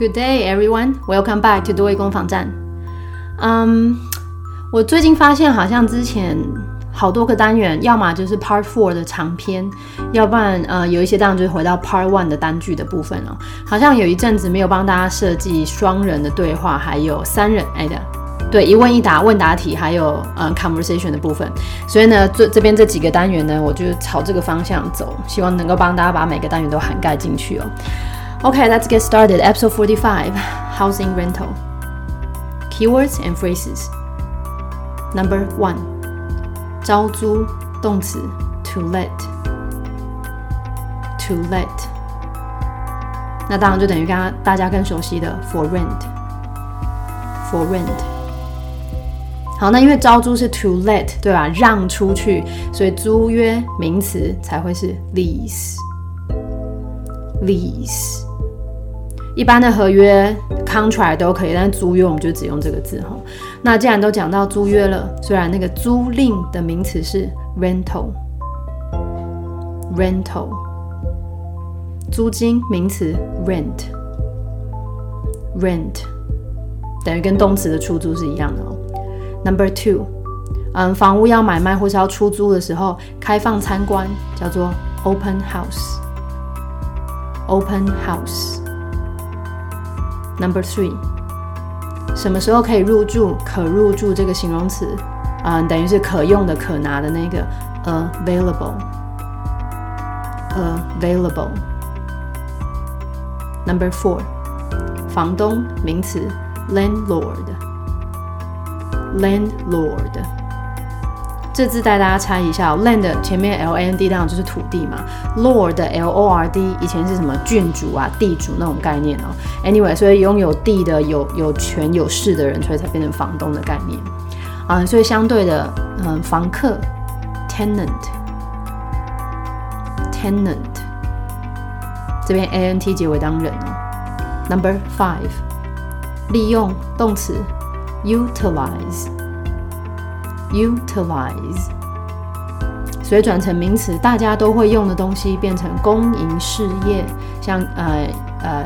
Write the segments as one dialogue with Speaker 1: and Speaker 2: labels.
Speaker 1: Good day, everyone. Welcome back to 多维工坊站。嗯，我最近发现好像之前好多个单元，要么就是 Part Four 的长篇，要不然呃有一些当然就是回到 Part One 的单句的部分哦。好像有一阵子没有帮大家设计双人的对话，还有三人哎的，对一问一答问答题，还有嗯 conversation 的部分。所以呢，这这边这几个单元呢，我就朝这个方向走，希望能够帮大家把每个单元都涵盖进去哦。Okay, let's get started. Episode 45 Housing Rental. Keywords and phrases. Number one 招租动词 to let. To let. 那当然就等于刚刚大家更熟悉的 for rent. For rent. 好，那因为招租是 to let，对吧？让出去，所以租约名词才会是 lease。lease。 一般的合约 contract 都可以，但是租约我们就只用这个字哈。那既然都讲到租约了，虽然那个租赁的名词是 rental，rental，租金名词 rent，rent，等于跟动词的出租是一样的哦。Number two，嗯，房屋要买卖或是要出租的时候，开放参观叫做 open house，open house。Number three，什么时候可以入住？可入住这个形容词，啊，等于是可用的、可拿的那个 available，available。Number four，房东名词 landlord，landlord。这字带大家猜一下，land 前面 l a n d 当然就是土地嘛，lord l o r d 以前是什么郡主啊、地主那种概念哦。Anyway，所以拥有地的、有有权有势的人，所以才变成房东的概念啊。所以相对的，嗯，房客 tenant，tenant 这边 a n t 结尾当人哦。Number five，利用动词 utilize。utilize，所以转成名词，大家都会用的东西变成公营事业，像呃呃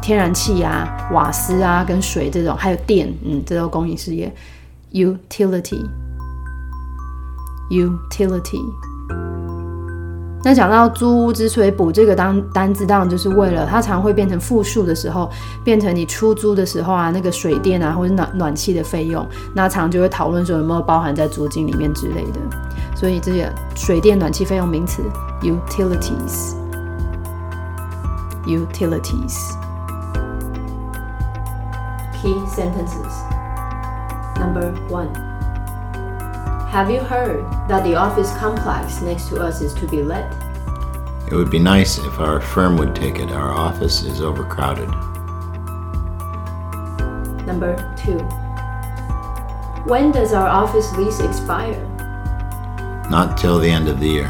Speaker 1: 天然气啊、瓦斯啊、跟水这种，还有电，嗯，这都公营事业。utility，utility。那讲到租屋之所以补这个单单字，当然就是为了它常会变成复数的时候，变成你出租的时候啊，那个水电啊或者暖暖气的费用，那常就会讨论说有没有包含在租金里面之类的。所以这些水电暖气费用名词 utilities，utilities。Key sentences number one。Have you heard that the office complex next to us is to be let?
Speaker 2: It would be nice if our firm would take it. Our office is overcrowded.
Speaker 1: Number two. When does our office lease expire?
Speaker 2: Not till the end of the year.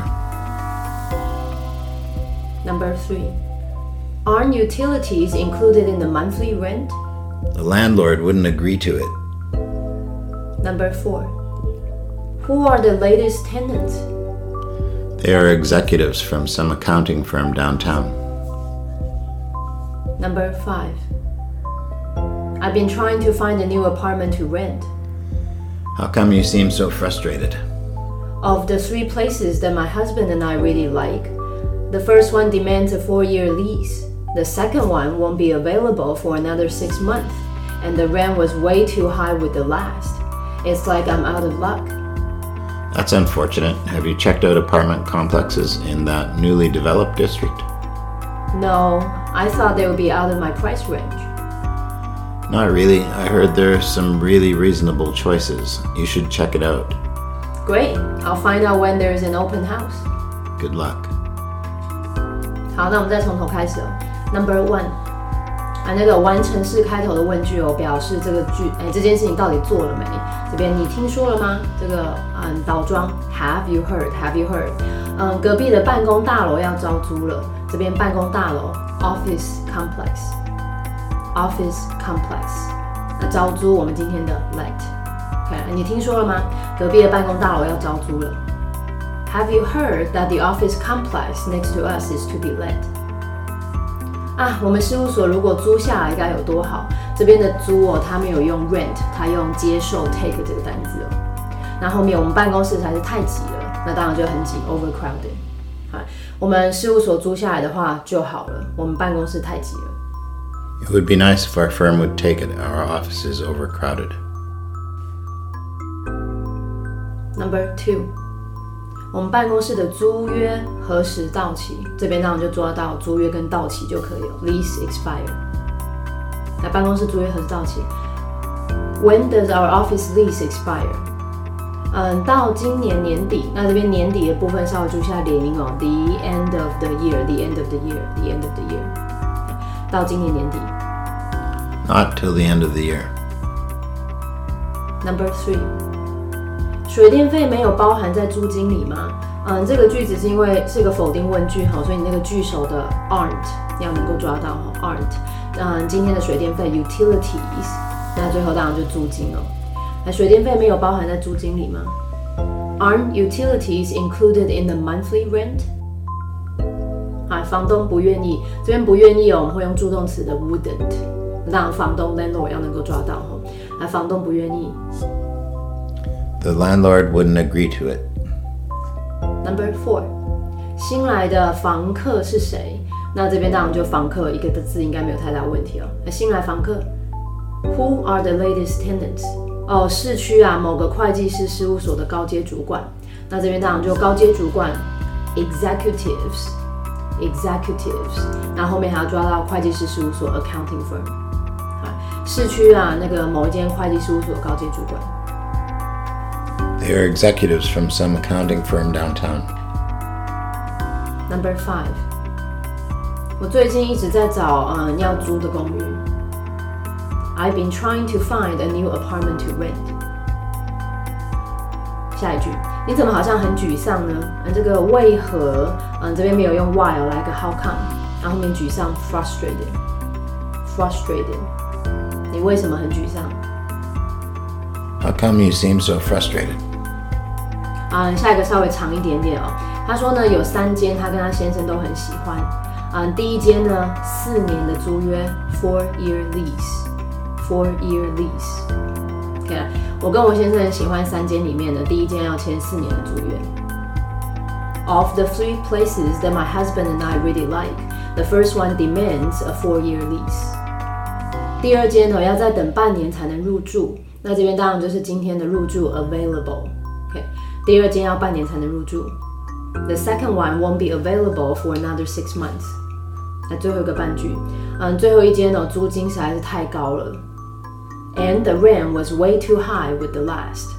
Speaker 1: Number three. Aren't utilities included in the monthly rent?
Speaker 2: The landlord wouldn't agree to it.
Speaker 1: Number four. Who are the latest tenants?
Speaker 2: They are executives from some accounting firm downtown.
Speaker 1: Number five. I've been trying to find a new apartment to rent.
Speaker 2: How come you seem so frustrated?
Speaker 1: Of the three places that my husband and I really like, the first one demands a four year lease. The second one won't be available for another six months, and the rent was way too high with the last. It's like I'm out of luck.
Speaker 2: That's unfortunate. Have you checked out apartment complexes in that newly developed district?
Speaker 1: No, I thought they would be out of my price range.
Speaker 2: Not really. I heard there are some really reasonable choices. You should check it out.
Speaker 1: Great. I'll find out when there is an open house.
Speaker 2: Good luck.
Speaker 1: 好，那我们再从头开始哦。Number one， 啊，那个完成式开头的问句哦，表示这个句，哎，这件事情到底做了没？这边你听说了吗？这个嗯，倒装 Have you heard? Have you heard? 嗯，隔壁的办公大楼要招租了。这边办公大楼 Office complex Office complex。那招租我们今天的 let。OK，你听说了吗？隔壁的办公大楼要招租了。Have you heard that the office complex next to us is to be let? 啊，我们事务所如果租下来该有多好？这边的租哦，他没有用 rent，他用接受 take 这个单字哦。那后面我们办公室才是太挤了，那当然就很挤，overcrowded。好，我们事务所租下来的话就好了，我们办公室太挤了。
Speaker 2: It would be nice if our firm would take it. Our office is overcrowded.
Speaker 1: Number two，我们办公室的租约何时到期？这边当然就抓到租约跟到期就可以了，lease expire。那办公室租约何时到期？When does our office lease expire？嗯，到今年年底。那这边年底的部分稍微注意一下联名哦，the end of the year，the end of the year，the end of the year。到今年年底。
Speaker 2: Not till the end of the year.
Speaker 1: Number three，水电费没有包含在租金里吗？嗯，这个句子是因为是个否定问句哈，所以你那个句首的 aren't 要能够抓到哈，aren't。嗯，今天的水电费 utilities，那最后当然就租金了。那水电费没有包含在租金里吗？Aren't utilities included in the monthly rent？啊，房东不愿意，这边不愿意哦，我们会用助动词的 wouldn't，让房东 landlord 要能够抓到哈。啊，房东不愿意。
Speaker 2: The landlord wouldn't agree to it.
Speaker 1: Number four，新来的房客是谁？那这边当然就房客一个的字应该没有太大问题哦。那新来房客，Who are the latest tenants？哦，市区啊某个会计师事务所的高阶主管。那这边当然就高阶主管，executives，executives。那后面还要抓到会计师事务所 accounting firm。啊，市区啊那个某一间会计事务所高阶主管。
Speaker 2: They are executives from some accounting firm downtown.
Speaker 1: Number five，我最近一直在找嗯要租的公寓。I've been trying to find a new apartment to rent。下一句，你怎么好像很沮丧呢？嗯，这个为何？嗯，这边没有用 why，哦来个 how come，然后后面沮丧 frustrated，frustrated。你为什么很沮丧？
Speaker 2: How come you seem so frustrated?
Speaker 1: 嗯，下一个稍微长一点点哦。他说呢，有三间他跟他先生都很喜欢。嗯，第一间呢，四年的租约，four year lease，four year lease。OK，我跟我先生喜欢三间里面的，第一间要签四年的租约。Of the three places that my husband and I really like, the first one demands a four-year lease. 第二间呢，要再等半年才能入住。那这边当然就是今天的入住 available。OK，第二间要半年才能入住。The second one won't be available for another six months。那最后一个半句，嗯，最后一间呢，租金实在是太高了。And the rent was way too high with the last。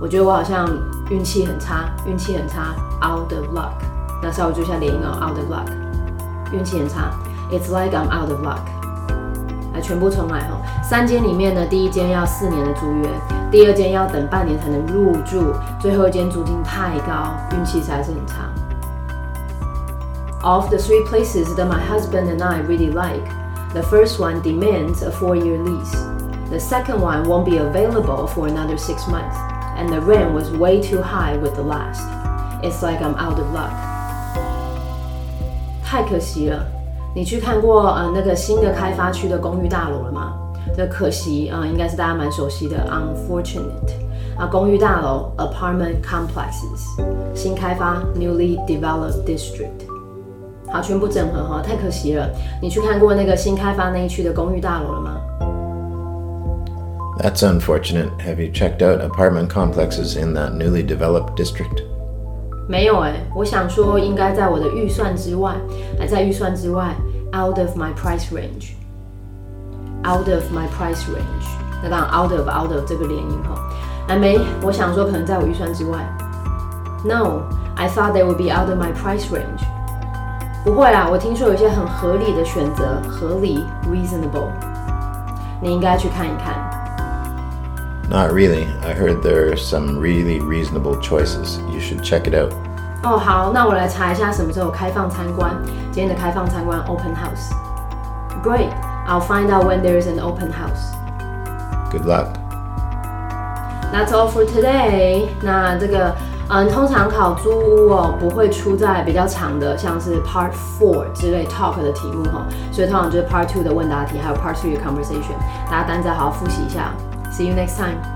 Speaker 1: 我觉得我好像运气很差，运气很差，out of luck。那稍微注意一下连音哦，out of luck，运气很差。It's like I'm out of luck。来，全部重来哦。三间里面呢，第一间要四年的租约， 第二间要等半年才能入住，最后一间租金太高，运气实在是很差。Of the three places that my husband and I really like, the first one demands a four-year lease. The second one won't be available for another six months, and the rent was way too high with the last. It's like I'm out of luck. 太可惜了。你去看过呃那个新的开发区的公寓大楼了吗？ 这可惜啊、呃，应该是大家蛮熟悉的，unfortunate 啊，公寓大楼 apartment complexes 新开发 newly developed district。好，全部整合哈，太可惜了。你去看过那个新开发那一区的公寓大楼了吗
Speaker 2: ？That's unfortunate. Have you checked out apartment complexes in that newly developed district?
Speaker 1: 没有哎，我想说应该在我的预算之外，还在预算之外，out of my price range，out of my price range。那当然 out of out of 这个连音哈，还没，我想说可能在我预算之外。No，I thought they would be out of my price range。不会啦，我听说有一些很合理的选择，合理 reasonable，你应该去看一看。
Speaker 2: Not really. I heard there are some really reasonable choices. You should check it out.
Speaker 1: 哦，好，那我来查一下什么时候开放参观。今天的开放参观 open house。Great, I'll find out when there is an open house.
Speaker 2: Good luck.
Speaker 1: That's all for today. 那这个 嗯，通常考租屋哦，不会出在比较长的，像是 Part Four 之类 Talk 的题目哈，所以通常就是 Part Two 的问答题，还有 Part Three 的 Conversation。大家单再好好复习一下。See you next time.